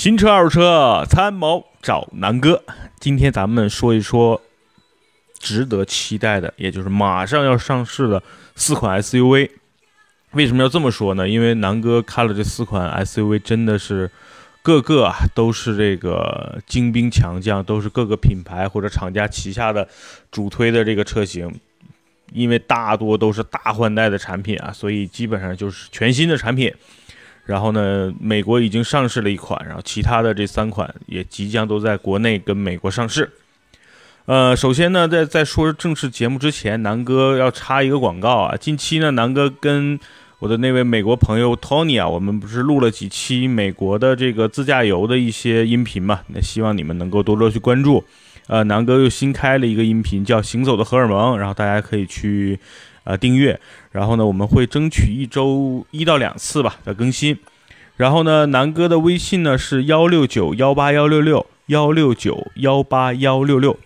新车二手车参谋找南哥。今天咱们说一说值得期待的，也就是马上要上市的四款 SUV。为什么要这么说呢？因为南哥看了这四款 SUV，真的是个个啊都是这个精兵强将，都是各个品牌或者厂家旗下的主推的这个车型。因为大多都是大换代的产品啊，所以基本上就是全新的产品。然后呢，美国已经上市了一款，然后其他的这三款也即将都在国内跟美国上市。呃，首先呢，在在说正式节目之前，南哥要插一个广告啊。近期呢，南哥跟我的那位美国朋友 Tony 啊，我们不是录了几期美国的这个自驾游的一些音频嘛？那希望你们能够多多去关注。呃，南哥又新开了一个音频，叫《行走的荷尔蒙》，然后大家可以去。呃，订阅，然后呢，我们会争取一周一到两次吧的更新。然后呢，南哥的微信呢是幺六九幺八幺六六幺六九幺八幺六六，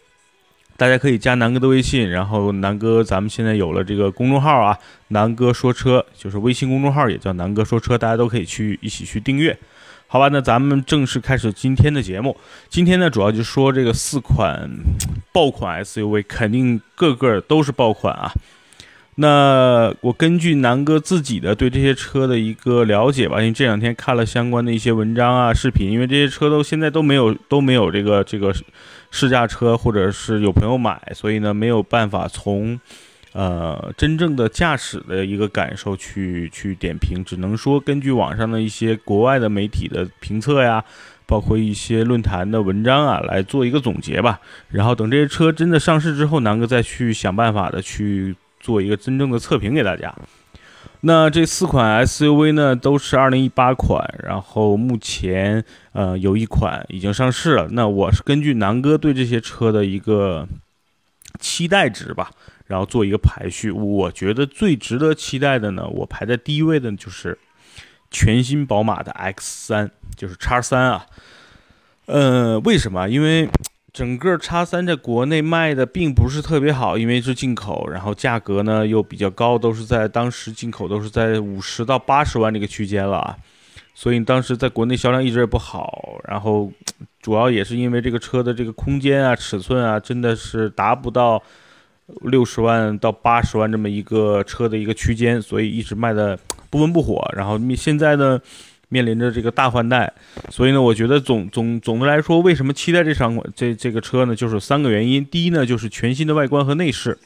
大家可以加南哥的微信。然后南哥，咱们现在有了这个公众号啊，南哥说车，就是微信公众号也叫南哥说车，大家都可以去一起去订阅。好吧，那咱们正式开始今天的节目。今天呢，主要就说这个四款 爆款 SUV，肯定个个都是爆款啊。那我根据南哥自己的对这些车的一个了解吧，因为这两天看了相关的一些文章啊、视频，因为这些车都现在都没有都没有这个这个试驾车，或者是有朋友买，所以呢没有办法从呃真正的驾驶的一个感受去去点评，只能说根据网上的一些国外的媒体的评测呀，包括一些论坛的文章啊来做一个总结吧。然后等这些车真的上市之后，南哥再去想办法的去。做一个真正的测评给大家。那这四款 SUV 呢，都是二零一八款，然后目前呃有一款已经上市了。那我是根据南哥对这些车的一个期待值吧，然后做一个排序。我觉得最值得期待的呢，我排在第一位的就是全新宝马的 X 三，就是叉三啊。呃，为什么？因为整个叉三在国内卖的并不是特别好，因为是进口，然后价格呢又比较高，都是在当时进口都是在五十到八十万这个区间了，所以当时在国内销量一直也不好，然后主要也是因为这个车的这个空间啊、尺寸啊，真的是达不到六十万到八十万这么一个车的一个区间，所以一直卖的不温不火。然后现在呢？面临着这个大换代，所以呢，我觉得总总总的来说，为什么期待这场这这个车呢？就是三个原因。第一呢，就是全新的外观和内饰。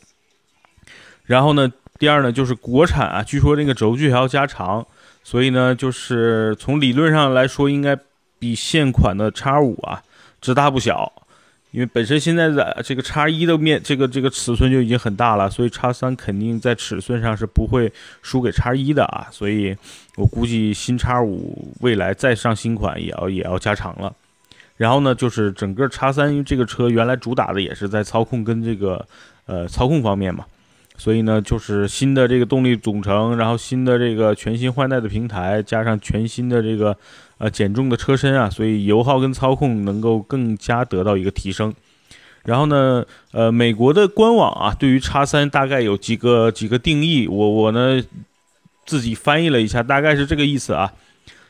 然后呢，第二呢，就是国产啊，据说这个轴距还要加长，所以呢，就是从理论上来说，应该比现款的叉五啊，只大不小。因为本身现在的这个叉一的面，这个这个尺寸就已经很大了，所以叉三肯定在尺寸上是不会输给叉一的啊。所以我估计新叉五未来再上新款也要也要加长了。然后呢，就是整个叉三，因为这个车原来主打的也是在操控跟这个呃操控方面嘛，所以呢，就是新的这个动力总成，然后新的这个全新换代的平台，加上全新的这个。呃，减重的车身啊，所以油耗跟操控能够更加得到一个提升。然后呢，呃，美国的官网啊，对于叉三大概有几个几个定义，我我呢自己翻译了一下，大概是这个意思啊，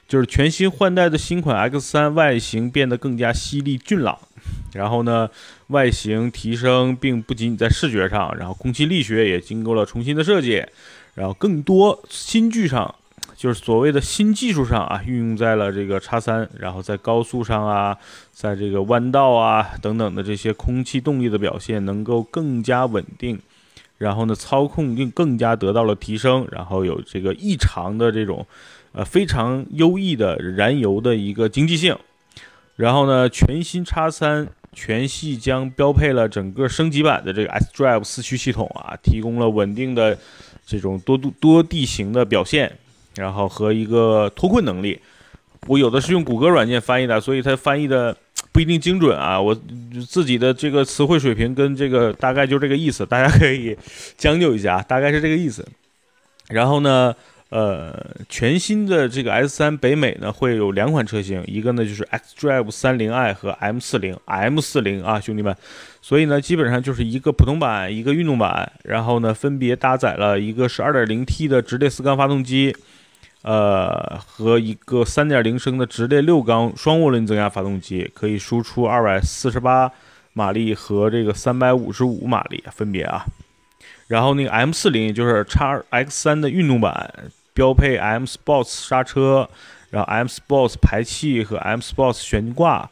就是全新换代的新款 X 三外形变得更加犀利俊朗，然后呢，外形提升，并不仅仅在视觉上，然后空气力学也经过了重新的设计，然后更多新剧上。就是所谓的新技术上啊，运用在了这个叉三，然后在高速上啊，在这个弯道啊等等的这些空气动力的表现能够更加稳定，然后呢，操控更更加得到了提升，然后有这个异常的这种，呃，非常优异的燃油的一个经济性，然后呢，全新叉三全系将标配了整个升级版的这个 S Drive 四驱系统啊，提供了稳定的这种多度多地形的表现。然后和一个脱困能力，我有的是用谷歌软件翻译的，所以它翻译的不一定精准啊。我自己的这个词汇水平跟这个大概就这个意思，大家可以将就一下，大概是这个意思。然后呢，呃，全新的这个 S 三北美呢会有两款车型，一个呢就是 X Drive 三零 i 和 M 四零 M 四零啊，兄弟们。所以呢，基本上就是一个普通版，一个运动版，然后呢分别搭载了一个是二点零 T 的直列四缸发动机。呃，和一个三点零升的直列六缸双涡轮增压发动机，可以输出二百四十八马力和这个三百五十五马力分别啊。然后那个 M 四零也就是 x X 三的运动版，标配 M Sports 刹车，然后 M Sports 排气和 M Sports 悬挂。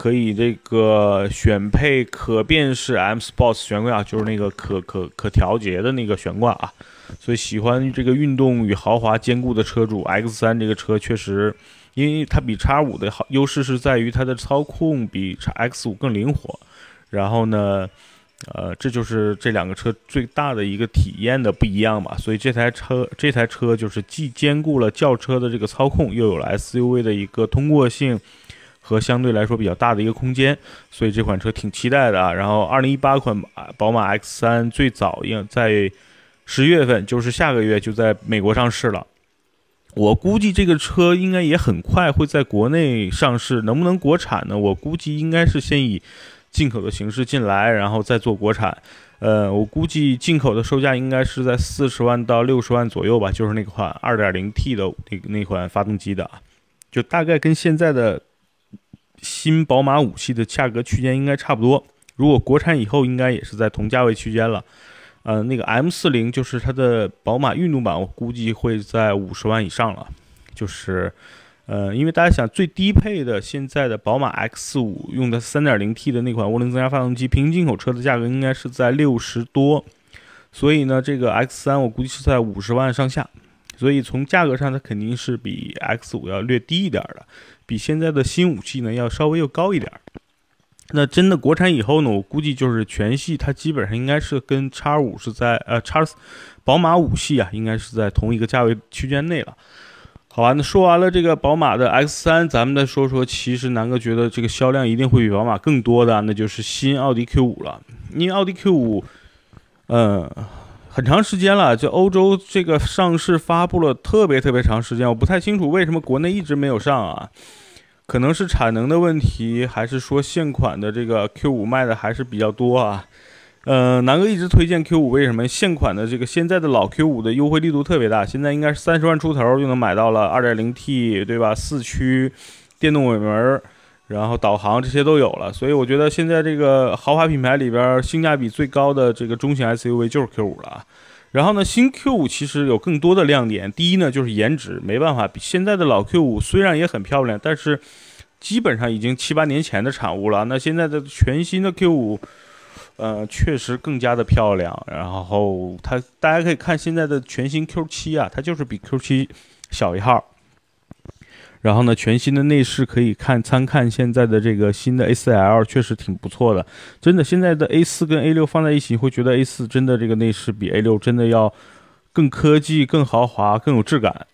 可以这个选配可变式 M Sports 悬挂，就是那个可可可调节的那个悬挂啊。所以喜欢这个运动与豪华兼顾的车主，X3 这个车确实，因为它比 X5 的好优势是在于它的操控比 X5 更灵活。然后呢，呃，这就是这两个车最大的一个体验的不一样吧。所以这台车这台车就是既兼顾了轿车的这个操控，又有了 SUV 的一个通过性。和相对来说比较大的一个空间，所以这款车挺期待的啊。然后，二零一八款宝马 X 三最早应在十月份，就是下个月就在美国上市了。我估计这个车应该也很快会在国内上市，能不能国产呢？我估计应该是先以进口的形式进来，然后再做国产。呃，我估计进口的售价应该是在四十万到六十万左右吧，就是那款二点零 T 的那那款发动机的，就大概跟现在的。新宝马五系的价格区间应该差不多，如果国产以后应该也是在同价位区间了。呃，那个 M 四零就是它的宝马运动版，我估计会在五十万以上了。就是，呃，因为大家想最低配的现在的宝马 X 五用的三点零 T 的那款涡轮增压发动机，平行进口车的价格应该是在六十多，所以呢，这个 X 三我估计是在五十万上下。所以从价格上，它肯定是比 X 五要略低一点的。比现在的新五系呢要稍微又高一点儿。那真的国产以后呢，我估计就是全系它基本上应该是跟叉五是在呃叉宝马五系啊，应该是在同一个价位区间内了。好吧，那说完了这个宝马的 X 三，咱们再说说，其实南哥觉得这个销量一定会比宝马更多的，那就是新奥迪 Q 五了。因为奥迪 Q 五，嗯。很长时间了，就欧洲这个上市发布了特别特别长时间，我不太清楚为什么国内一直没有上啊？可能是产能的问题，还是说现款的这个 Q 五卖的还是比较多啊？呃，南哥一直推荐 Q 五，为什么？现款的这个现在的老 Q 五的优惠力度特别大，现在应该是三十万出头就能买到了二点零 T 对吧？四驱，电动尾门。然后导航这些都有了，所以我觉得现在这个豪华品牌里边性价比最高的这个中型 SUV 就是 Q5 了。然后呢，新 Q5 其实有更多的亮点，第一呢就是颜值，没办法，比现在的老 Q5 虽然也很漂亮，但是基本上已经七八年前的产物了。那现在的全新的 Q5，呃，确实更加的漂亮。然后它大家可以看现在的全新 Q7 啊，它就是比 Q7 小一号。然后呢，全新的内饰可以看参看现在的这个新的 A4L，确实挺不错的。真的，现在的 A4 跟 A6 放在一起，会觉得 A4 真的这个内饰比 A6 真的要更科技、更豪华、更有质感。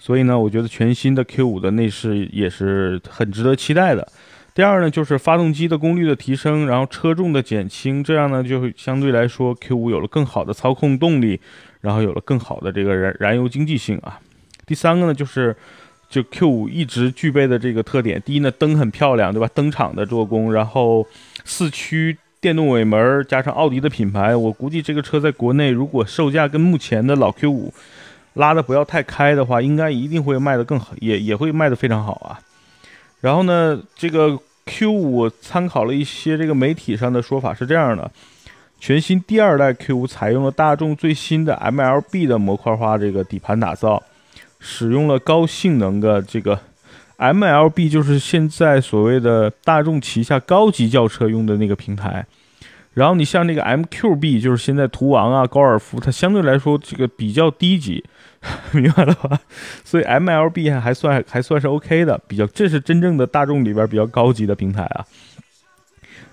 所以呢，我觉得全新的 Q5 的内饰也是很值得期待的。第二呢，就是发动机的功率的提升，然后车重的减轻，这样呢就会相对来说 Q5 有了更好的操控动力，然后有了更好的这个燃燃油经济性啊。第三个呢，就是。就 Q 五一直具备的这个特点，第一呢，灯很漂亮，对吧？灯厂的做工，然后四驱电动尾门，加上奥迪的品牌，我估计这个车在国内如果售价跟目前的老 Q 五拉的不要太开的话，应该一定会卖得更好，也也会卖得非常好啊。然后呢，这个 Q 五参考了一些这个媒体上的说法是这样的：全新第二代 Q 五采用了大众最新的 MLB 的模块化这个底盘打造。使用了高性能的这个 MLB，就是现在所谓的大众旗下高级轿车用的那个平台。然后你像那个 MQB，就是现在途昂啊、高尔夫，它相对来说这个比较低级，明白了吧？所以 MLB 还还算还算是 OK 的，比较这是真正的大众里边比较高级的平台啊。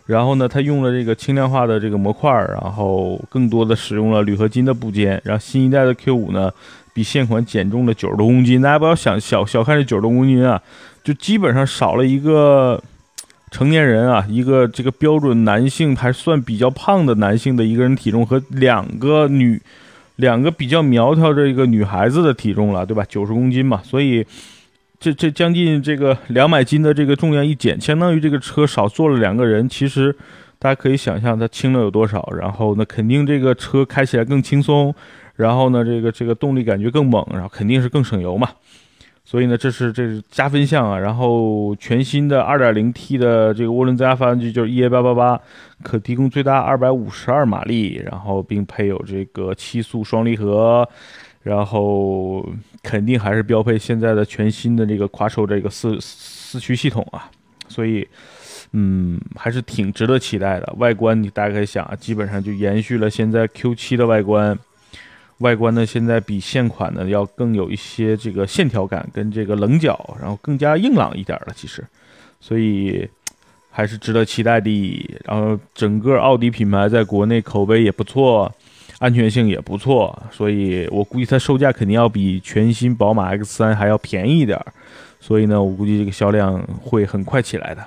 然后呢，它用了这个轻量化的这个模块，然后更多的使用了铝合金的部件。然后新一代的 Q5 呢？比现款减重了九十多公斤，大家不要想小小看这九十多公斤啊，就基本上少了一个成年人啊，一个这个标准男性还算比较胖的男性的一个人体重和两个女两个比较苗条的一个女孩子的体重了，对吧？九十公斤嘛，所以这这将近这个两百斤的这个重量一减，相当于这个车少坐了两个人。其实大家可以想象它轻了有多少，然后那肯定这个车开起来更轻松。然后呢，这个这个动力感觉更猛，然后肯定是更省油嘛。所以呢，这是这是加分项啊。然后全新的 2.0T 的这个涡轮增压发动机就是 EA888，可提供最大252马力，然后并配有这个七速双离合，然后肯定还是标配现在的全新的这个 Quattro 这个四四驱系统啊。所以，嗯，还是挺值得期待的。外观你大概想啊，基本上就延续了现在 Q7 的外观。外观呢，现在比现款呢要更有一些这个线条感跟这个棱角，然后更加硬朗一点了。其实，所以还是值得期待的。然后整个奥迪品牌在国内口碑也不错，安全性也不错，所以我估计它售价肯定要比全新宝马 X3 还要便宜一点。所以呢，我估计这个销量会很快起来的。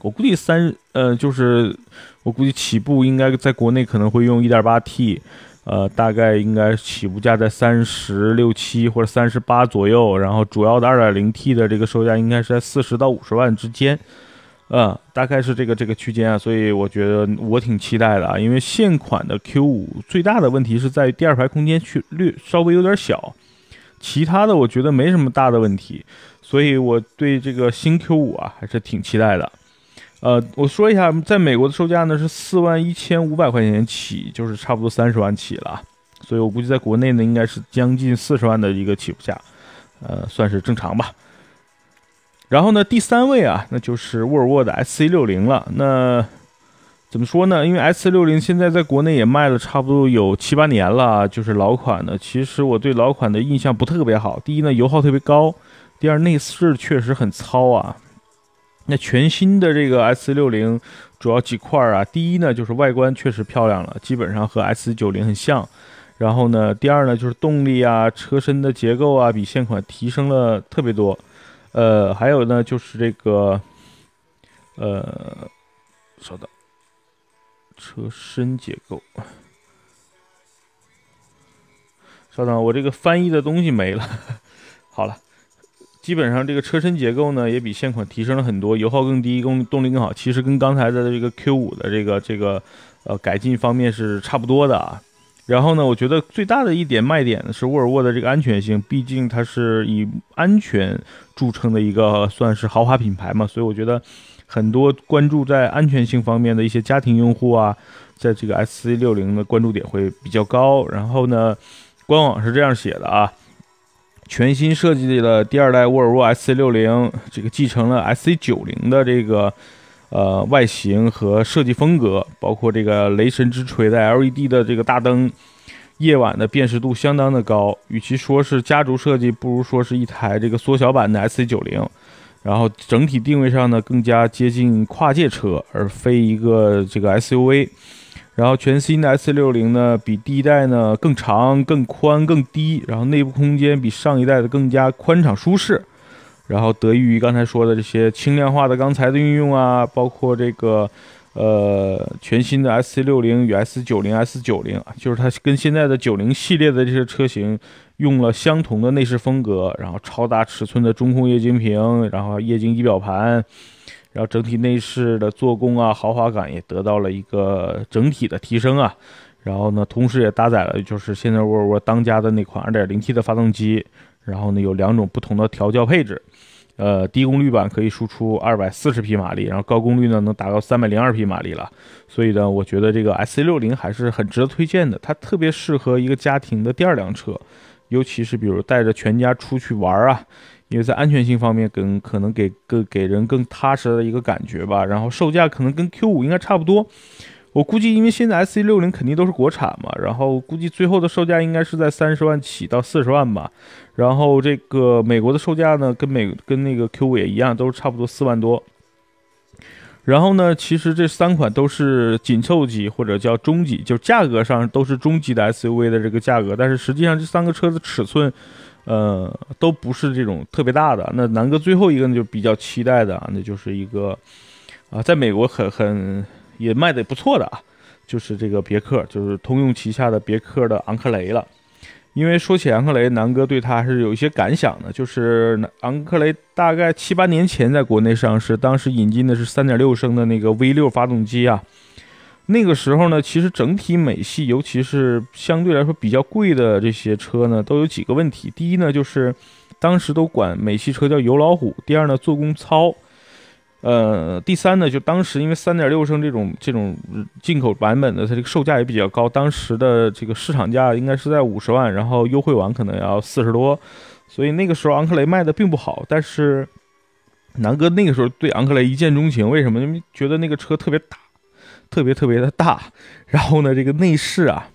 我估计三呃，就是我估计起步应该在国内可能会用 1.8T。呃，大概应该起步价在三十六七或者三十八左右，然后主要的二点零 T 的这个售价应该是在四十到五十万之间，嗯，大概是这个这个区间啊，所以我觉得我挺期待的啊，因为现款的 Q 五最大的问题是在于第二排空间去略稍微有点小，其他的我觉得没什么大的问题，所以我对这个新 Q 五啊还是挺期待的。呃，我说一下，在美国的售价呢是四万一千五百块钱起，就是差不多三十万起了，所以我估计在国内呢应该是将近四十万的一个起步价，呃，算是正常吧。然后呢，第三位啊，那就是沃尔沃的 S C 六零了。那怎么说呢？因为 S C 六零现在在国内也卖了差不多有七八年了，就是老款的。其实我对老款的印象不特别好。第一呢，油耗特别高；第二，内饰确实很糙啊。那全新的这个 S 六零主要几块啊，第一呢就是外观确实漂亮了，基本上和 S 九零很像。然后呢，第二呢就是动力啊、车身的结构啊，比现款提升了特别多。呃，还有呢就是这个，呃，稍等，车身结构，稍等，我这个翻译的东西没了。好了。基本上这个车身结构呢，也比现款提升了很多，油耗更低，动动力更好。其实跟刚才的这个 Q5 的这个这个呃改进方面是差不多的啊。然后呢，我觉得最大的一点卖点呢是沃尔沃的这个安全性，毕竟它是以安全著称的一个算是豪华品牌嘛，所以我觉得很多关注在安全性方面的一些家庭用户啊，在这个 SC60 的关注点会比较高。然后呢，官网是这样写的啊。全新设计的第二代沃尔沃 SC60，这个继承了 SC90 的这个呃外形和设计风格，包括这个雷神之锤的 LED 的这个大灯，夜晚的辨识度相当的高。与其说是家族设计，不如说是一台这个缩小版的 SC90。然后整体定位上呢，更加接近跨界车，而非一个这个 SUV。然后全新的 S 六零呢，比第一代呢更长、更宽、更低，然后内部空间比上一代的更加宽敞舒适。然后得益于刚才说的这些轻量化的钢材的运用啊，包括这个呃全新的 S 六零与 S 九零、S 九零，就是它跟现在的九零系列的这些车型用了相同的内饰风格，然后超大尺寸的中控液晶屏，然后液晶仪表盘。然后整体内饰的做工啊，豪华感也得到了一个整体的提升啊。然后呢，同时也搭载了就是现在沃尔沃当家的那款 2.0T 的发动机。然后呢，有两种不同的调教配置，呃，低功率版可以输出240匹马力，然后高功率呢能达到302匹马力了。所以呢，我觉得这个 SC60 还是很值得推荐的，它特别适合一个家庭的第二辆车，尤其是比如带着全家出去玩啊。因为在安全性方面，更可能给更给人更踏实的一个感觉吧。然后售价可能跟 Q 五应该差不多。我估计，因为现在 S C 六零肯定都是国产嘛，然后估计最后的售价应该是在三十万起到四十万吧。然后这个美国的售价呢，跟美跟那个 Q 五也一样，都是差不多四万多。然后呢，其实这三款都是紧凑级或者叫中级，就价格上都是中级的 S U V 的这个价格，但是实际上这三个车的尺寸。呃，都不是这种特别大的。那南哥最后一个呢，就比较期待的，那就是一个啊，在美国很很也卖的不错的啊，就是这个别克，就是通用旗下的别克的昂克雷了。因为说起昂克雷，南哥对它还是有一些感想的，就是昂克雷大概七八年前在国内上市，当时引进的是三点六升的那个 V 六发动机啊。那个时候呢，其实整体美系，尤其是相对来说比较贵的这些车呢，都有几个问题。第一呢，就是当时都管美系车叫油老虎。第二呢，做工糙。呃，第三呢，就当时因为三点六升这种这种进口版本的，它这个售价也比较高，当时的这个市场价应该是在五十万，然后优惠完可能要四十多，所以那个时候昂克雷卖的并不好。但是南哥那个时候对昂克雷一见钟情，为什么？因为觉得那个车特别大，特别特别的大，然后呢，这个内饰啊，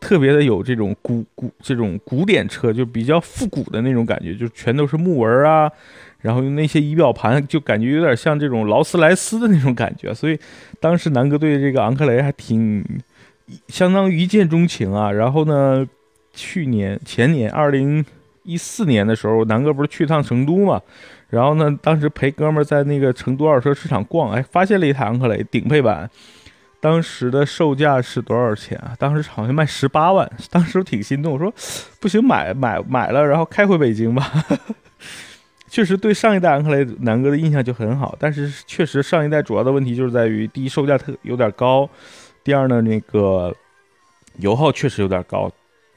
特别的有这种古古这种古典车，就比较复古的那种感觉，就全都是木纹啊。然后用那些仪表盘，就感觉有点像这种劳斯莱斯的那种感觉，所以当时南哥对这个昂克雷还挺相当于一见钟情啊。然后呢，去年前年二零一四年的时候，南哥不是去趟成都嘛？然后呢，当时陪哥们儿在那个成都二手车市场逛，哎，发现了一台昂克雷顶配版，当时的售价是多少钱啊？当时好像卖十八万，当时挺心动，我说不行，买买买了，然后开回北京吧。确实对上一代昂克雷南哥的印象就很好，但是确实上一代主要的问题就是在于第一售价特有点高，第二呢那个油耗确实有点高，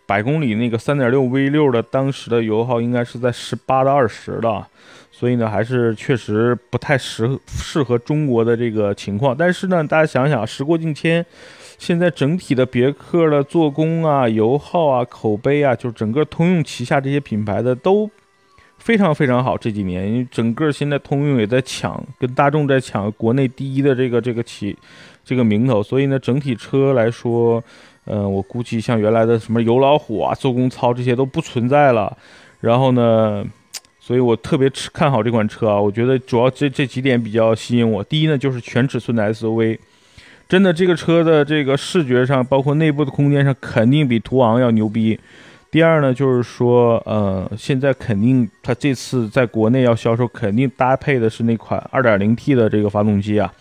百公里那个三点六 V 六的当时的油耗应该是在十八到二十的，所以呢还是确实不太适适合中国的这个情况。但是呢大家想想，时过境迁，现在整体的别克的做工啊、油耗啊、口碑啊，就是整个通用旗下这些品牌的都。非常非常好，这几年因为整个现在通用也在抢，跟大众在抢国内第一的这个这个企这个名头，所以呢，整体车来说，嗯，我估计像原来的什么油老虎啊、做工糙这些都不存在了。然后呢，所以我特别看好这款车啊，我觉得主要这这几点比较吸引我。第一呢，就是全尺寸的 SUV，真的这个车的这个视觉上，包括内部的空间上，肯定比途昂要牛逼。第二呢，就是说，呃，现在肯定它这次在国内要销售，肯定搭配的是那款 2.0T 的这个发动机啊，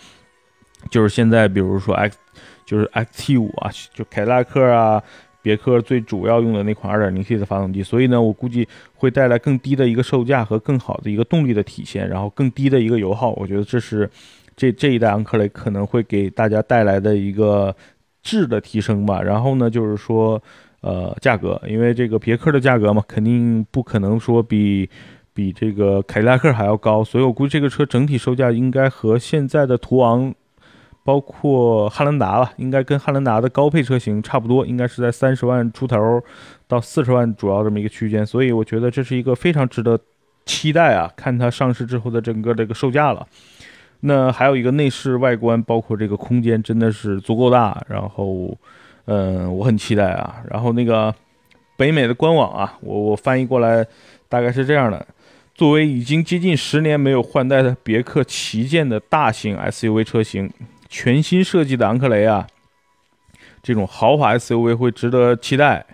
就是现在比如说 X，就是 XT5 啊，就凯迪拉克啊、别克最主要用的那款 2.0T 的发动机，所以呢，我估计会带来更低的一个售价和更好的一个动力的体现，然后更低的一个油耗，我觉得这是这这一代昂克雷可能会给大家带来的一个质的提升吧。然后呢，就是说。呃，价格，因为这个别克的价格嘛，肯定不可能说比比这个凯迪拉克还要高，所以我估计这个车整体售价应该和现在的途昂，包括汉兰达吧，应该跟汉兰达的高配车型差不多，应该是在三十万出头到四十万主要这么一个区间，所以我觉得这是一个非常值得期待啊，看它上市之后的整个这个售价了。那还有一个内饰外观，包括这个空间真的是足够大，然后。嗯，我很期待啊。然后那个北美的官网啊，我我翻译过来大概是这样的：作为已经接近十年没有换代的别克旗舰的大型 SUV 车型，全新设计的昂克雷啊，这种豪华 SUV 会值得期待。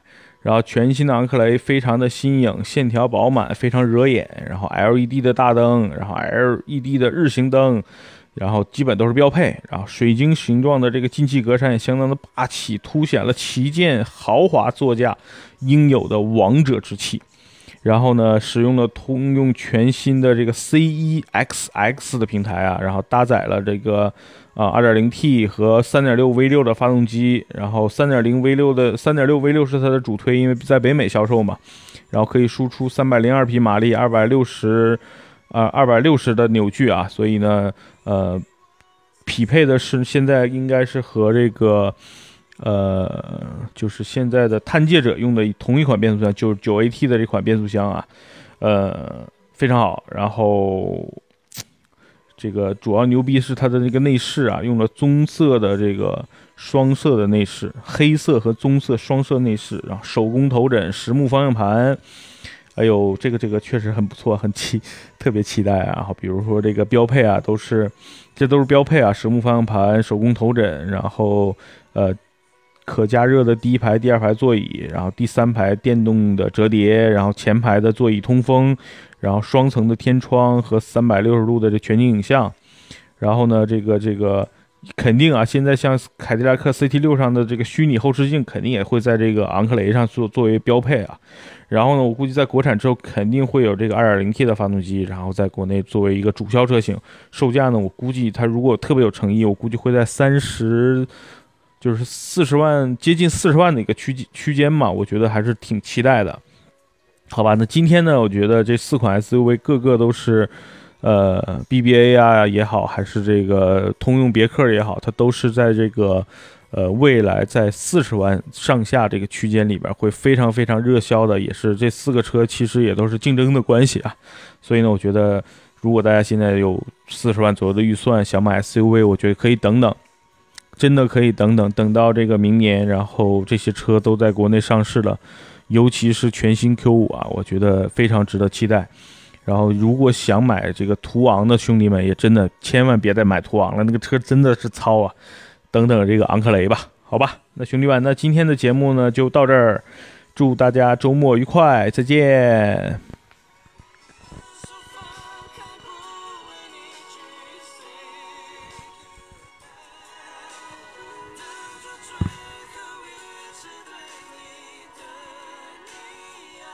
然后全新的昂克雷非常的新颖，线条饱满，非常惹眼。然后 LED 的大灯，然后 LED 的日行灯。然后基本都是标配，然后水晶形状的这个进气格栅也相当的霸气，凸显了旗舰豪华座驾应有的王者之气。然后呢，使用了通用全新的这个 C1XX 的平台啊，然后搭载了这个啊 2.0T 和3.6 V6 的发动机，然后3.0 V6 的3.6 V6 是它的主推，因为在北美销售嘛，然后可以输出302匹马力，260。啊，二百六十的扭矩啊，所以呢，呃，匹配的是现在应该是和这个，呃，就是现在的探界者用的同一款变速箱，就是九 AT 的这款变速箱啊，呃，非常好。然后这个主要牛逼是它的那个内饰啊，用了棕色的这个双色的内饰，黑色和棕色双色内饰，然后手工头枕，实木方向盘。哎呦，这个这个确实很不错，很期特别期待啊！好，比如说这个标配啊，都是这都是标配啊，实木方向盘、手工头枕，然后呃可加热的第一排、第二排座椅，然后第三排电动的折叠，然后前排的座椅通风，然后双层的天窗和三百六十度的这全景影像，然后呢，这个这个。肯定啊，现在像凯迪拉克 CT 六上的这个虚拟后视镜，肯定也会在这个昂克雷上做作为标配啊。然后呢，我估计在国产之后肯定会有这个 2.0T 的发动机，然后在国内作为一个主销车型，售价呢，我估计它如果特别有诚意，我估计会在三十，就是四十万接近四十万的一个区区间嘛，我觉得还是挺期待的。好吧，那今天呢，我觉得这四款 SUV 个个都是，呃，BBA 啊也好，还是这个通用别克也好，它都是在这个，呃，未来在四十万上下这个区间里边会非常非常热销的，也是这四个车其实也都是竞争的关系啊。所以呢，我觉得如果大家现在有四十万左右的预算想买 SUV，我觉得可以等等。真的可以等等，等到这个明年，然后这些车都在国内上市了，尤其是全新 Q5 啊，我觉得非常值得期待。然后，如果想买这个途昂的兄弟们，也真的千万别再买途昂了，那个车真的是糙啊。等等这个昂克雷吧，好吧。那兄弟们，那今天的节目呢就到这儿，祝大家周末愉快，再见。